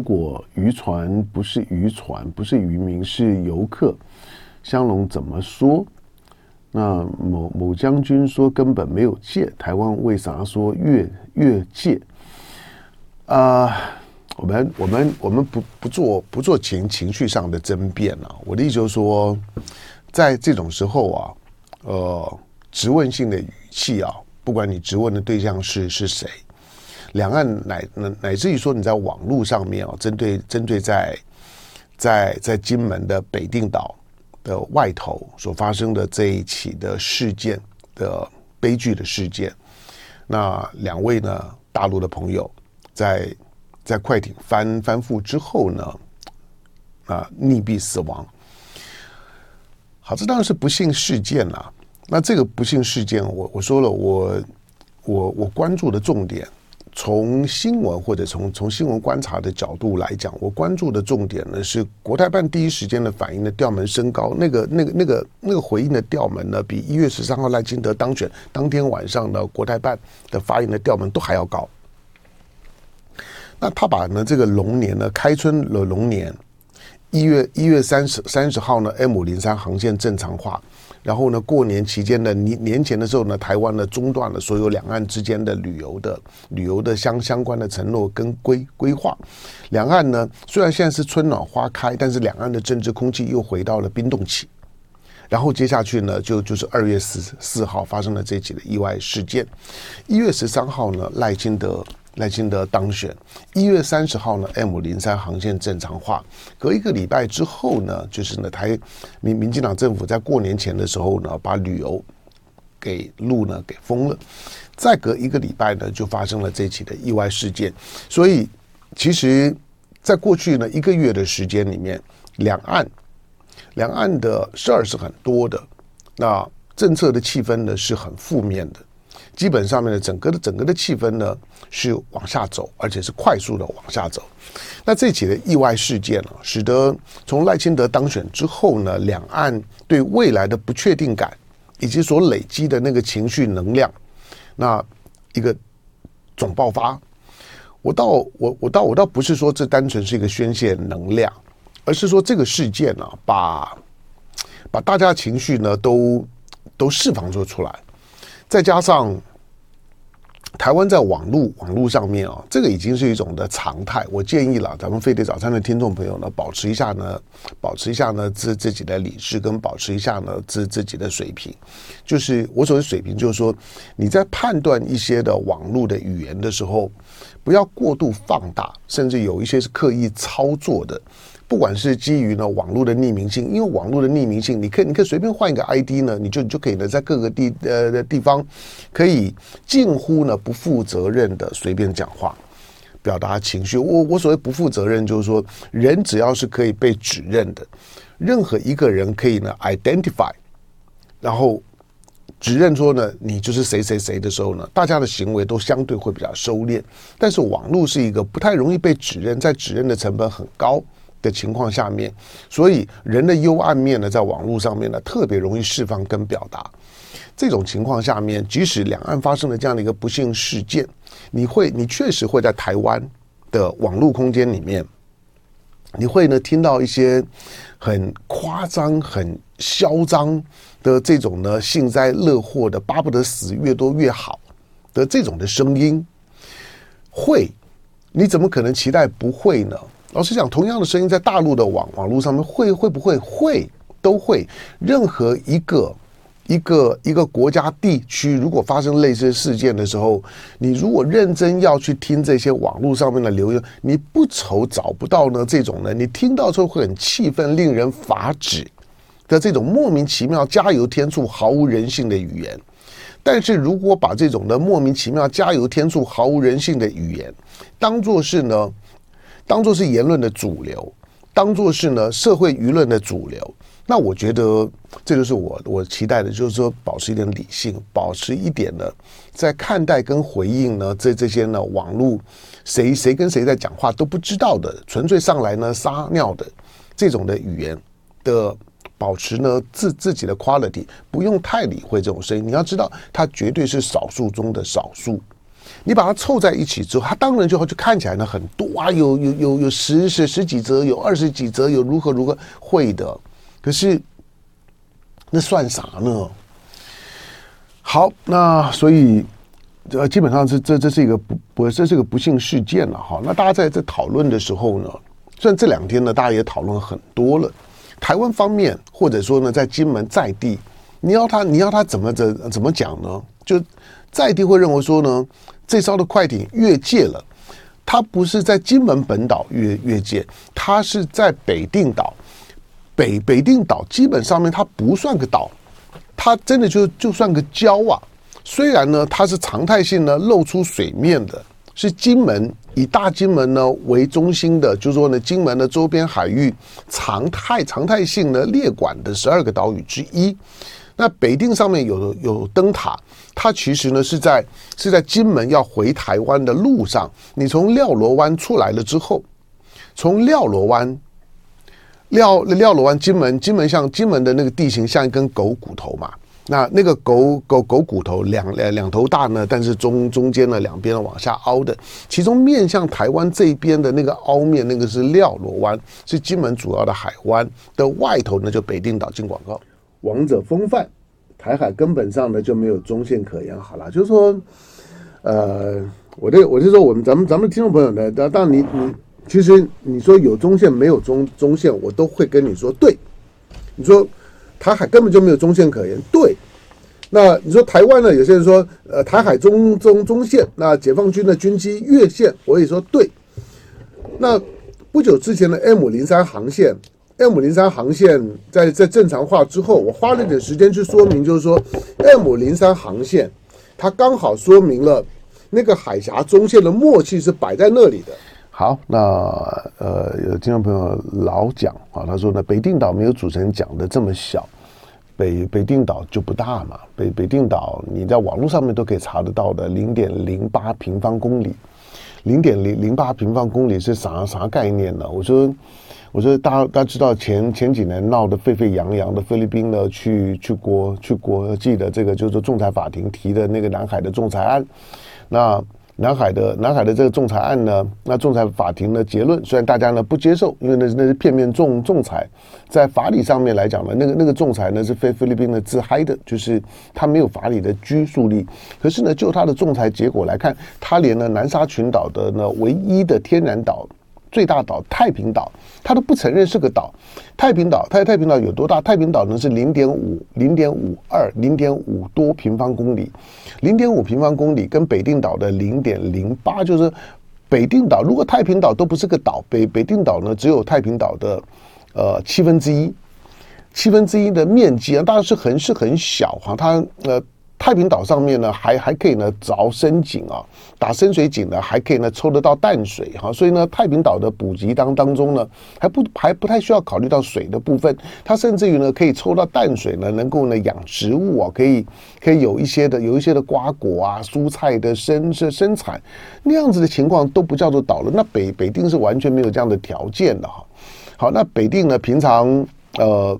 如果渔船不是渔船，不是渔民，是游客，香龙怎么说？那某某将军说根本没有借，台湾为啥说越越界？啊、我们我们我们不不做不做情情绪上的争辩了。我的意思就是说，在这种时候啊，呃，质问性的语气啊，不管你质问的对象是是谁，两岸乃乃乃至于说你在网络上面啊，针对针对在在在金门的北定岛。的外头所发生的这一起的事件的悲剧的事件，那两位呢，大陆的朋友在在快艇翻翻覆之后呢，啊溺毙死亡。好，这当然是不幸事件了。那这个不幸事件，我我说了，我我我关注的重点。从新闻或者从从新闻观察的角度来讲，我关注的重点呢是国台办第一时间的反应的调门升高，那个那个那个那个回应的调门呢，比一月十三号赖清德当选当天晚上的国台办的发言的调门都还要高。那他把呢这个龙年呢开春了龙年，一月一月三十三十号呢 M 五零三航线正常化。然后呢，过年期间的年年前的时候呢，台湾呢中断了所有两岸之间的旅游的旅游的相相关的承诺跟规规划。两岸呢虽然现在是春暖花开，但是两岸的政治空气又回到了冰冻期。然后接下去呢，就就是二月十四号发生了这起的意外事件。一月十三号呢，赖清德。赖清德当选，一月三十号呢，M 零三航线正常化。隔一个礼拜之后呢，就是呢，台民民进党政府在过年前的时候呢，把旅游给路呢给封了。再隔一个礼拜呢，就发生了这起的意外事件。所以，其实，在过去呢一个月的时间里面，两岸两岸的事儿是很多的，那政策的气氛呢是很负面的。基本上面的整个的整个的气氛呢是往下走，而且是快速的往下走。那这起的意外事件呢，使得从赖清德当选之后呢，两岸对未来的不确定感以及所累积的那个情绪能量，那一个总爆发。我倒我我倒我倒不是说这单纯是一个宣泄能量，而是说这个事件呢，把把大家情绪呢都都释放出出来。再加上台湾在网络网络上面啊，这个已经是一种的常态。我建议了，咱们飞碟早餐的听众朋友呢，保持一下呢，保持一下呢自自己的理智，跟保持一下呢自自己的水平。就是我所谓水平，就是说你在判断一些的网络的语言的时候，不要过度放大，甚至有一些是刻意操作的。不管是基于呢网络的匿名性，因为网络的匿名性，你可以你可以随便换一个 ID 呢，你就你就可以呢在各个地呃的地方，可以近乎呢不负责任的随便讲话，表达情绪。我我所谓不负责任，就是说人只要是可以被指认的，任何一个人可以呢 identify，然后指认说呢你就是谁谁谁的时候呢，大家的行为都相对会比较收敛。但是网络是一个不太容易被指认，在指认的成本很高。的情况下面，所以人的幽暗面呢，在网络上面呢，特别容易释放跟表达。这种情况下面，即使两岸发生了这样的一个不幸事件，你会，你确实会在台湾的网络空间里面，你会呢听到一些很夸张、很嚣张的这种呢幸灾乐祸的，巴不得死越多越好的这种的声音。会，你怎么可能期待不会呢？老实讲，同样的声音在大陆的网网络上面会会不会会都会。任何一个一个一个国家地区，如果发生类似事件的时候，你如果认真要去听这些网络上面的留言，你不愁找不到呢这种呢，你听到之后会很气愤、令人发指的这种莫名其妙、加油添醋、毫无人性的语言。但是如果把这种的莫名其妙、加油添醋、毫无人性的语言当做是呢？当做是言论的主流，当做是呢社会舆论的主流，那我觉得这就是我我期待的，就是说保持一点理性，保持一点呢，在看待跟回应呢这这些呢网络谁谁跟谁在讲话都不知道的，纯粹上来呢撒尿的这种的语言的保持呢自自己的 quality，不用太理会这种声音。你要知道，它绝对是少数中的少数。你把它凑在一起之后，它当然就就看起来呢很多啊，有有有有十十十几则，有二十几则，有如何如何会的。可是那算啥呢？好，那所以呃，基本上是这这是一个不不这是一个不幸事件了哈。那大家在这讨论的时候呢，虽然这两天呢，大家也讨论很多了。台湾方面或者说呢，在金门在地，你要他你要他怎么怎怎么讲呢？就在地会认为说呢。这艘的快艇越界了，它不是在金门本岛越越界，它是在北定岛。北北定岛基本上面它不算个岛，它真的就就算个礁啊。虽然呢，它是常态性呢露出水面的，是金门以大金门呢为中心的，就是说呢，金门的周边海域常态常态性呢列管的十二个岛屿之一。那北定上面有有灯塔，它其实呢是在是在金门要回台湾的路上，你从廖罗湾出来了之后，从廖罗湾廖廖罗湾金门金门像金门的那个地形像一根狗骨头嘛，那那个狗狗狗骨头两两头大呢，但是中中间呢两边往下凹的，其中面向台湾这边的那个凹面，那个是廖罗湾，是金门主要的海湾的外头呢，就北定岛进广告。王者风范，台海根本上呢就没有中线可言。好了，就是说，呃，我这我就说，我们咱们咱们听众朋友呢，当当你你其实你说有中线没有中中线，我都会跟你说对。你说台海根本就没有中线可言，对。那你说台湾呢？有些人说，呃，台海中中中线，那解放军的军机越线，我也说对。那不久之前的 M 零三航线。M 零三航线在在正常化之后，我花了点时间去说明，就是说 M 零三航线，它刚好说明了那个海峡中线的默契是摆在那里的。好，那呃，有听众朋友老讲啊，他说呢，北定岛没有主持人讲的这么小，北北定岛就不大嘛，北北定岛你在网络上面都可以查得到的，零点零八平方公里，零点零零八平方公里是啥啥概念呢？我说。我说，大家大家知道前前几年闹得沸沸扬扬的菲律宾呢，去去国去国际的这个就是仲裁法庭提的那个南海的仲裁案。那南海的南海的这个仲裁案呢，那仲裁法庭的结论虽然大家呢不接受，因为那是那是片面仲仲裁，在法理上面来讲呢，那个那个仲裁呢是非菲律宾的自嗨的，就是他没有法理的拘束力。可是呢，就他的仲裁结果来看，他连呢南沙群岛的呢唯一的天然岛。最大岛太平岛，他都不承认是个岛。太平岛，太太平岛有多大？太平岛呢是零点五、零点五二、零点五多平方公里，零点五平方公里跟北定岛的零点零八，就是北定岛。如果太平岛都不是个岛，北北定岛呢只有太平岛的呃七分之一，七分之一的面积啊，当然是很是很小哈，它呃。太平岛上面呢，还还可以呢凿深井啊，打深水井呢，还可以呢抽得到淡水哈，所以呢，太平岛的补给当当中呢，还不还不太需要考虑到水的部分，它甚至于呢可以抽到淡水呢，能够呢养植物啊，可以可以有一些的有一些的瓜果啊、蔬菜的生生生产，那样子的情况都不叫做岛了。那北北定是完全没有这样的条件的哈。好，那北定呢，平常呃。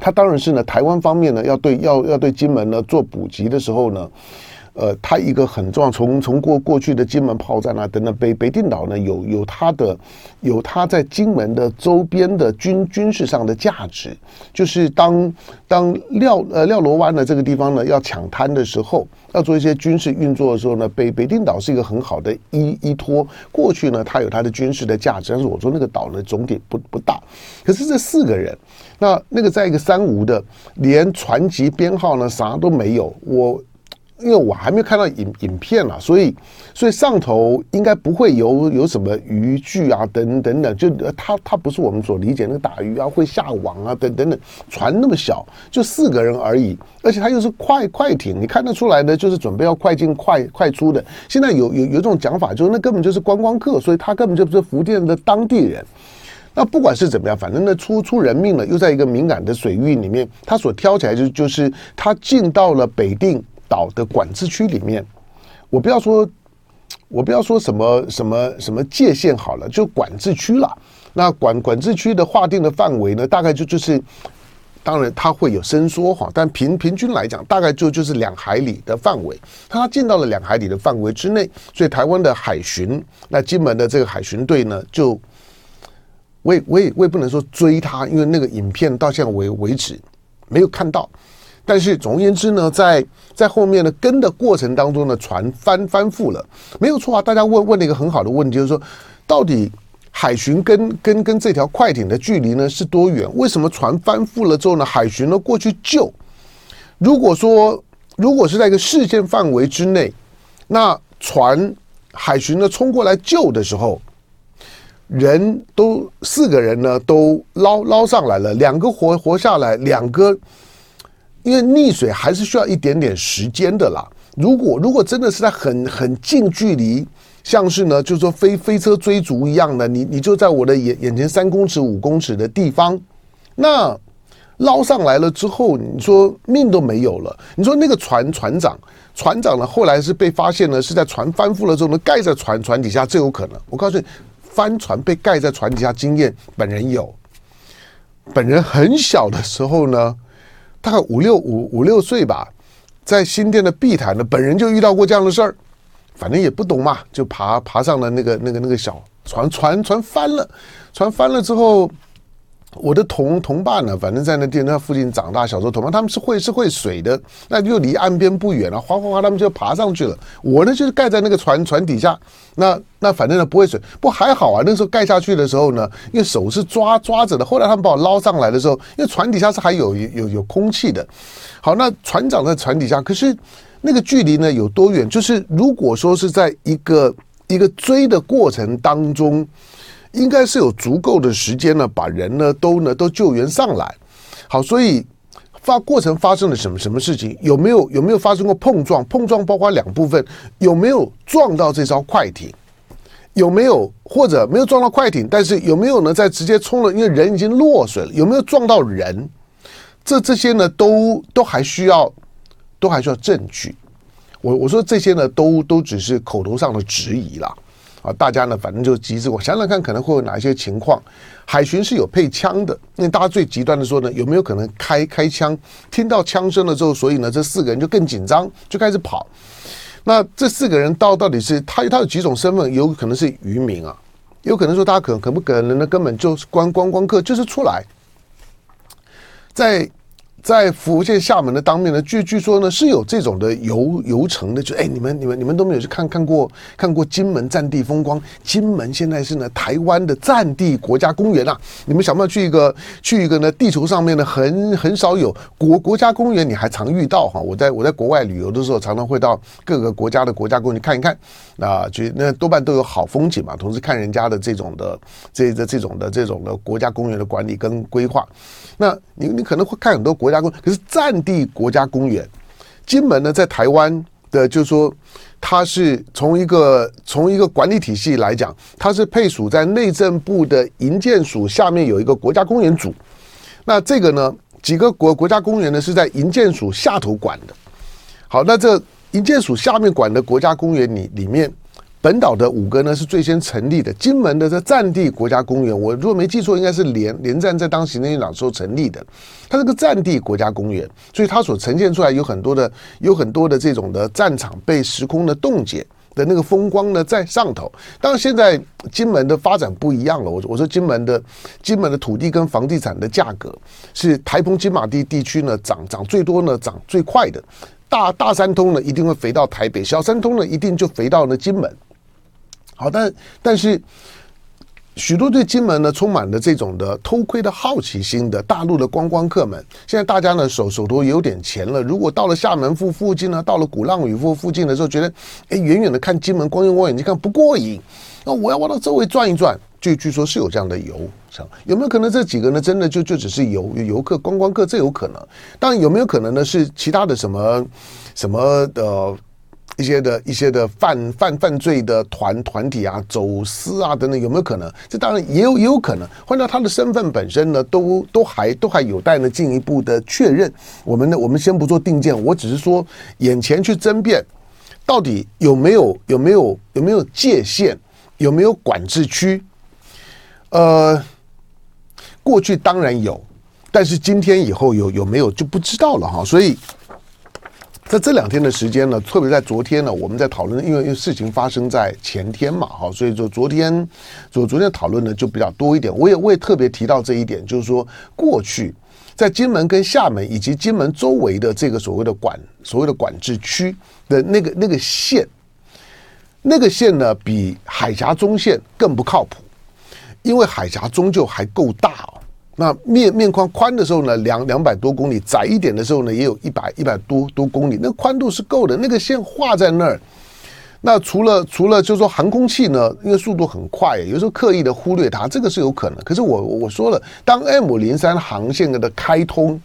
他当然是呢，台湾方面呢，要对要要对金门呢做补给的时候呢，呃，他一个很重要，从从过过去的金门炮战啊等等，北北定岛呢有有它的有它在金门的周边的军军事上的价值，就是当当廖呃廖罗湾的这个地方呢要抢滩的时候，要做一些军事运作的时候呢，北北定岛是一个很好的依依托。过去呢，它有它的军事的价值，但是我说那个岛呢总体不不大，可是这四个人。那那个在一个三无的，连船籍编号呢啥都没有。我因为我还没有看到影影片了，所以所以上头应该不会有有什么渔具啊等等等，就它它不是我们所理解那个打鱼啊会下网啊等等等。船那么小，就四个人而已，而且它又是快快艇，你看得出来的就是准备要快进快快出的。现在有有有一种讲法，就是那根本就是观光客，所以他根本就不是福建的当地人。那不管是怎么样，反正呢出出人命了，又在一个敏感的水域里面，他所挑起来就就是他进到了北定岛的管制区里面。我不要说，我不要说什么什么什么界限好了，就管制区了。那管管制区的划定的范围呢，大概就就是。当然它会有伸缩哈，但平平均来讲，大概就就是两海里的范围。它进到了两海里的范围之内，所以台湾的海巡，那金门的这个海巡队呢，就我也我也我也不能说追他，因为那个影片到现在为为止没有看到。但是总而言之呢，在在后面呢跟的过程当中呢，船翻翻覆了，没有错啊。大家问问了一个很好的问题，就是说到底。海巡跟跟跟这条快艇的距离呢是多远？为什么船翻覆了之后呢，海巡呢过去救？如果说如果是在一个视线范围之内，那船海巡呢冲过来救的时候，人都四个人呢都捞捞上来了，两个活活下来，两个因为溺水还是需要一点点时间的啦。如果如果真的是在很很近距离。像是呢，就是说飞飞车追逐一样的，你你就在我的眼眼前三公尺五公尺的地方，那捞上来了之后，你说命都没有了。你说那个船船长船长呢，后来是被发现呢，是在船翻覆了之后呢，盖在船船底下，这有可能。我告诉你，翻船被盖在船底下经验，本人有。本人很小的时候呢，大概五六五五六岁吧，在新店的碧潭呢，本人就遇到过这样的事儿。反正也不懂嘛，就爬爬上了那个那个那个小船，船船翻了，船翻了之后，我的同同伴呢，反正在那电车附近长大，小时候同伴他们是会是会水的，那就离岸边不远了，哗哗哗，他们就爬上去了。我呢就是盖在那个船船底下，那 那反正呢不会水，不还好啊。那时候盖下去的时候呢，因为手是抓抓着的，后来他们把我捞上来的时候，因为船底下是还有有有空气的。好，那船长在船底下，可是。那个距离呢有多远？就是如果说是在一个一个追的过程当中，应该是有足够的时间呢，把人呢都呢都救援上来。好，所以发过程发生了什么什么事情？有没有有没有发生过碰撞？碰撞包括两部分，有没有撞到这艘快艇？有没有或者没有撞到快艇？但是有没有呢？在直接冲了，因为人已经落水了，有没有撞到人？这这些呢都都还需要。都还需要证据，我我说这些呢，都都只是口头上的质疑啦。大家呢，反正就急着我想想看，可能会有哪一些情况。海巡是有配枪的，因为大家最极端的说呢，有没有可能开开枪？听到枪声了之后，所以呢，这四个人就更紧张，就开始跑。那这四个人到到底是他他有几种身份？有可能是渔民啊，有可能说他可可不可能呢？根本就是观观光客，就是出来在。在福建厦门的当面呢，据据说呢是有这种的游游程的，就哎，你们你们你们都没有去看看过看过金门战地风光？金门现在是呢台湾的战地国家公园啊！你们想不想去一个去一个呢？地球上面呢很很少有国国家公园，你还常遇到哈。我在我在国外旅游的时候，常常会到各个国家的国家公园看一看啊，就那多半都有好风景嘛。同时看人家的这种的这这这种的这种的国家公园的管理跟规划。那你你可能会看很多国家可是战地国家公园，金门呢，在台湾的，就是说，它是从一个从一个管理体系来讲，它是配属在内政部的营建署下面有一个国家公园组。那这个呢，几个国国家公园呢是在营建署下头管的。好，那这营建署下面管的国家公园里里面。本岛的五个呢是最先成立的，金门的这战地国家公园，我如果没记错，应该是连连战在当行政院长时候成立的。它是个战地国家公园，所以它所呈现出来有很多的有很多的这种的战场被时空的冻结的那个风光呢在上头。当然，现在金门的发展不一样了。我我说金门的金门的土地跟房地产的价格是台澎金马地地区呢涨涨最多呢涨最快的。大大三通呢一定会肥到台北，小三通呢一定就肥到了金门。好，但但是许多对金门呢充满了这种的偷窥的好奇心的大陆的观光客们，现在大家呢手手头有点钱了，如果到了厦门附附近呢，到了鼓浪屿附附近的时候，觉得哎远远的看金门光用望远镜看不过瘾，那我要往到周围转一转，据据说是有这样的游，有没有可能这几个呢真的就就只是游游客观光客？这有可能，当然有没有可能呢是其他的什么什么的？一些的一些的犯犯犯罪的团团体啊，走私啊等等，有没有可能？这当然也有也有可能。换到他的身份本身呢，都都还都还有待呢进一步的确认。我们呢，我们先不做定见，我只是说眼前去争辩，到底有没有有没有有没有界限，有没有管制区？呃，过去当然有，但是今天以后有有没有就不知道了哈。所以在这两天的时间呢，特别在昨天呢，我们在讨论，因为因为事情发生在前天嘛，哈，所以说昨天昨昨天讨论呢就比较多一点。我也我也特别提到这一点，就是说过去在金门跟厦门以及金门周围的这个所谓的管所谓的管制区的那个那个线，那个线呢比海峡中线更不靠谱，因为海峡终究还够大哦。那面面宽宽的时候呢，两两百多公里；窄一点的时候呢，也有一百一百多多公里。那宽度是够的，那个线画在那儿。那除了除了就是说航空器呢，因为速度很快，有时候刻意的忽略它，这个是有可能。可是我我说了，当 M 零三航线的开通，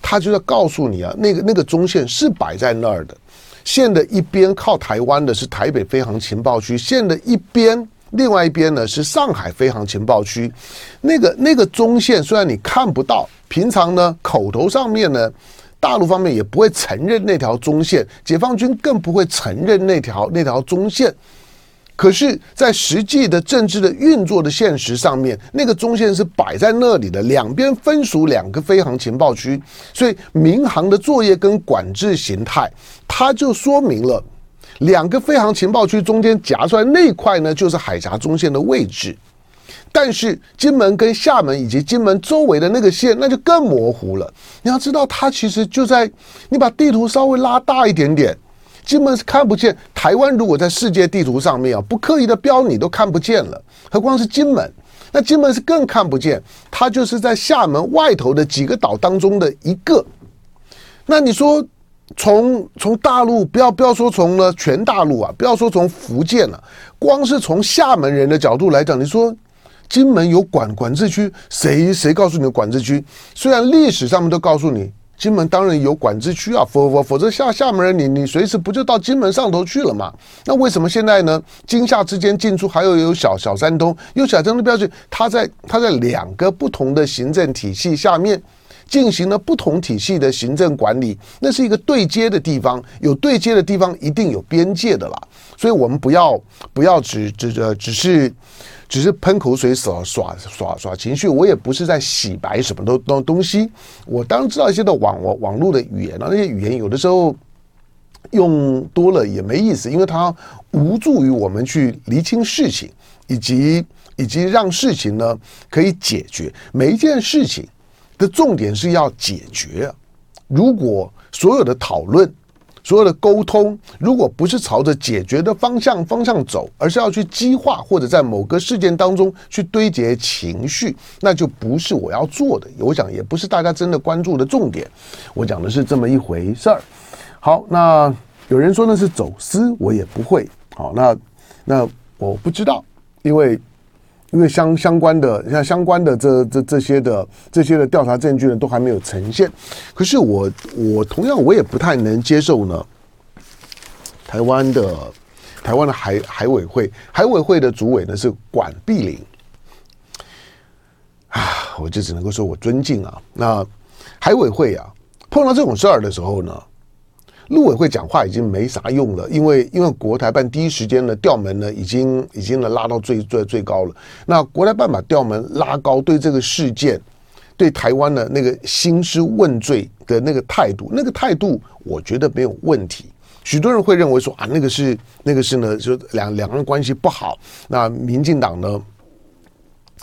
它就要告诉你啊，那个那个中线是摆在那儿的。线的一边靠台湾的是台北飞航情报区，线的一边。另外一边呢是上海飞航情报区，那个那个中线虽然你看不到，平常呢口头上面呢，大陆方面也不会承认那条中线，解放军更不会承认那条那条中线，可是，在实际的政治的运作的现实上面，那个中线是摆在那里的，两边分属两个飞航情报区，所以民航的作业跟管制形态，它就说明了。两个飞航情报区中间夹出来那块呢，就是海峡中线的位置。但是金门跟厦门以及金门周围的那个线，那就更模糊了。你要知道，它其实就在你把地图稍微拉大一点点，金门是看不见。台湾如果在世界地图上面啊，不刻意的标你都看不见了，何况是金门？那金门是更看不见，它就是在厦门外头的几个岛当中的一个。那你说？从从大陆不要不要说从了全大陆啊，不要说从福建了，光是从厦门人的角度来讲，你说金门有管管制区，谁谁告诉你的管制区？虽然历史上面都告诉你金门当然有管制区啊，否否否则厦厦门人你你随时不就到金门上头去了嘛？那为什么现在呢？金厦之间进出还有有小小三通，有小三通标志，它在它在两个不同的行政体系下面。进行了不同体系的行政管理，那是一个对接的地方，有对接的地方一定有边界的啦。所以，我们不要不要只只呃只是只是喷口水耍耍耍耍情绪。我也不是在洗白什么东东东西。我当然知道一些的网网网络的语言啊，那些语言有的时候用多了也没意思，因为它无助于我们去厘清事情，以及以及让事情呢可以解决每一件事情。的重点是要解决。如果所有的讨论、所有的沟通，如果不是朝着解决的方向方向走，而是要去激化或者在某个事件当中去堆叠情绪，那就不是我要做的。我想也不是大家真的关注的重点。我讲的是这么一回事儿。好，那有人说那是走私，我也不会。好，那那我不知道，因为。因为相相关的像相关的这这这些的这些的调查证据呢，都还没有呈现。可是我我同样我也不太能接受呢。台湾的台湾的海海委会海委会的主委呢是管碧玲啊，我就只能够说我尊敬啊。那海委会啊，碰到这种事儿的时候呢。陆委会讲话已经没啥用了，因为因为国台办第一时间呢调门呢已经已经呢拉到最最最高了。那国台办把调门拉高，对这个事件，对台湾的那个兴师问罪的那个态度，那个态度我觉得没有问题。许多人会认为说啊，那个是那个是呢，就两两岸关系不好。那民进党呢？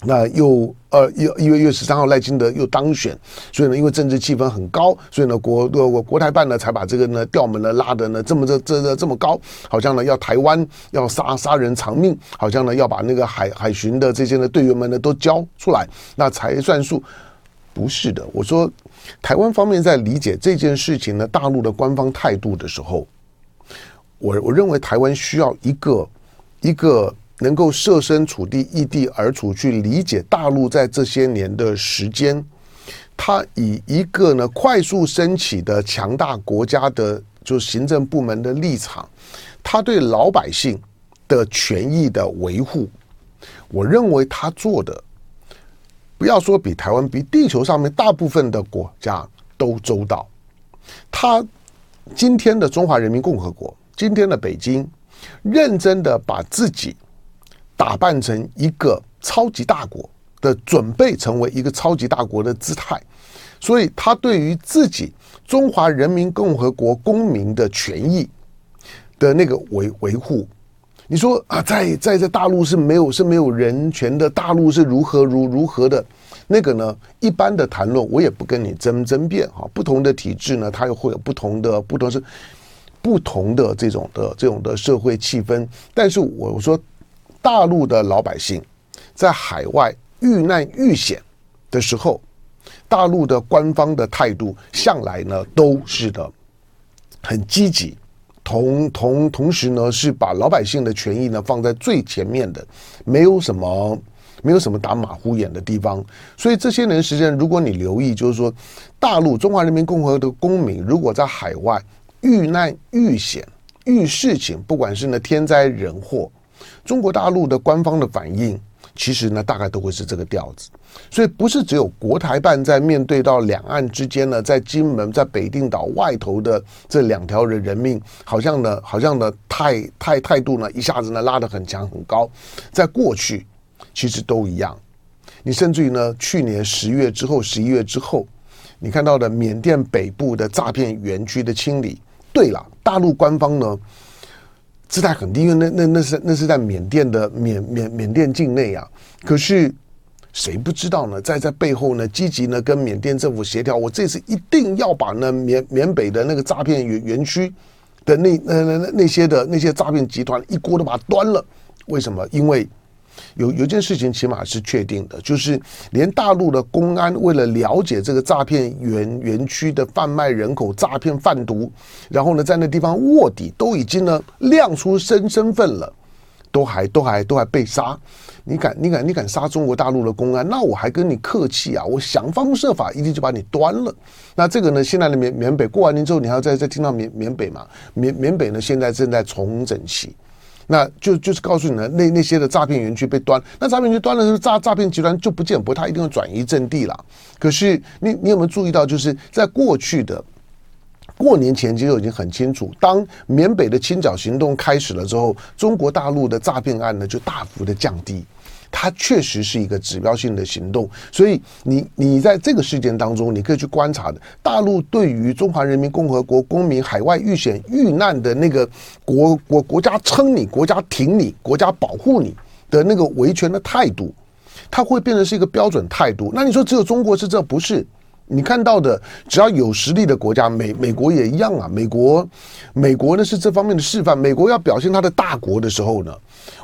那又呃，一一月一月十三号赖清德又当选，所以呢，因为政治气氛很高，所以呢，国国国台办呢才把这个呢调门呢拉的呢这么这这这这么高，好像呢要台湾要杀杀人偿命，好像呢要把那个海海巡的这些呢队员们呢都交出来，那才算数。不是的，我说台湾方面在理解这件事情呢，大陆的官方态度的时候，我我认为台湾需要一个一个。能够设身处地、异地而处去理解大陆在这些年的时间，他以一个呢快速升起的强大国家的就行政部门的立场，他对老百姓的权益的维护，我认为他做的，不要说比台湾、比地球上面大部分的国家都周到。他今天的中华人民共和国，今天的北京，认真的把自己。打扮成一个超级大国的准备，成为一个超级大国的姿态，所以他对于自己中华人民共和国公民的权益的那个维维护，你说啊，在在在大陆是没有是没有人权的，大陆是如何如如何的。那个呢，一般的谈论我也不跟你争争辩哈。不同的体制呢，它又会有不同的不同是不同的这种的这种的社会气氛。但是我说，大陆的老百姓在海外遇难遇险的时候，大陆的官方的态度向来呢都是的很积极，同同同时呢是把老百姓的权益呢放在最前面的，没有什么。没有什么打马虎眼的地方，所以这些年时间，如果你留意，就是说，大陆中华人民共和国的公民如果在海外遇难遇险遇事情，不管是呢天灾人祸，中国大陆的官方的反应，其实呢大概都会是这个调子。所以不是只有国台办在面对到两岸之间呢，在金门在北定岛外头的这两条人人命，好像呢好像呢态态态度呢一下子呢拉得很强很高，在过去。其实都一样，你甚至于呢，去年十月之后、十一月之后，你看到的缅甸北部的诈骗园区的清理，对了，大陆官方呢姿态很低，因为那那那是那是在缅甸的缅缅缅甸境内啊。可是谁不知道呢？在在背后呢，积极呢跟缅甸政府协调，我这次一定要把那缅缅北的那个诈骗园园区的那那那那些的那些诈骗集团一锅都把它端了。为什么？因为有有件事情起码是确定的，就是连大陆的公安为了了解这个诈骗园园区的贩卖人口、诈骗贩毒，然后呢在那地方卧底，都已经呢亮出身身份了，都还都还都还被杀。你敢你敢你敢杀中国大陆的公安？那我还跟你客气啊？我想方设法一定就把你端了。那这个呢，现在的缅缅北过完年之后，你还要再再听到缅缅北嘛？缅缅北呢现在正在重整期。那就就是告诉你呢，那那些的诈骗园区被端，那诈骗园区端了之后，诈诈骗集团就不见不，他一定要转移阵地了。可是你你有没有注意到，就是在过去的过年前其实已经很清楚，当缅北的清剿行动开始了之后，中国大陆的诈骗案呢就大幅的降低。它确实是一个指标性的行动，所以你你在这个事件当中，你可以去观察的，大陆对于中华人民共和国公民海外遇险遇难的那个国国国家撑你、国家挺你、国家保护你的那个维权的态度，它会变成是一个标准态度。那你说只有中国是这？不是？你看到的，只要有实力的国家，美美国也一样啊。美国美国呢是这方面的示范。美国要表现它的大国的时候呢，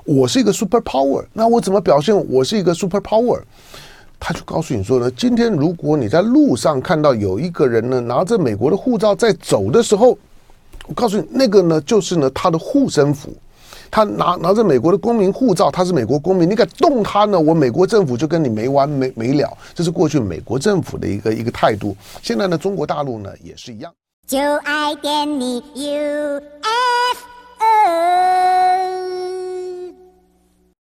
我是一个 super power，那我怎么表现我是一个 super power？他就告诉你说呢，今天如果你在路上看到有一个人呢拿着美国的护照在走的时候，我告诉你，那个呢就是呢他的护身符。他拿拿着美国的公民护照，他是美国公民，你敢动他呢？我美国政府就跟你没完没没了，这是过去美国政府的一个一个态度。现在呢，中国大陆呢也是一样。就爱点你 UFO。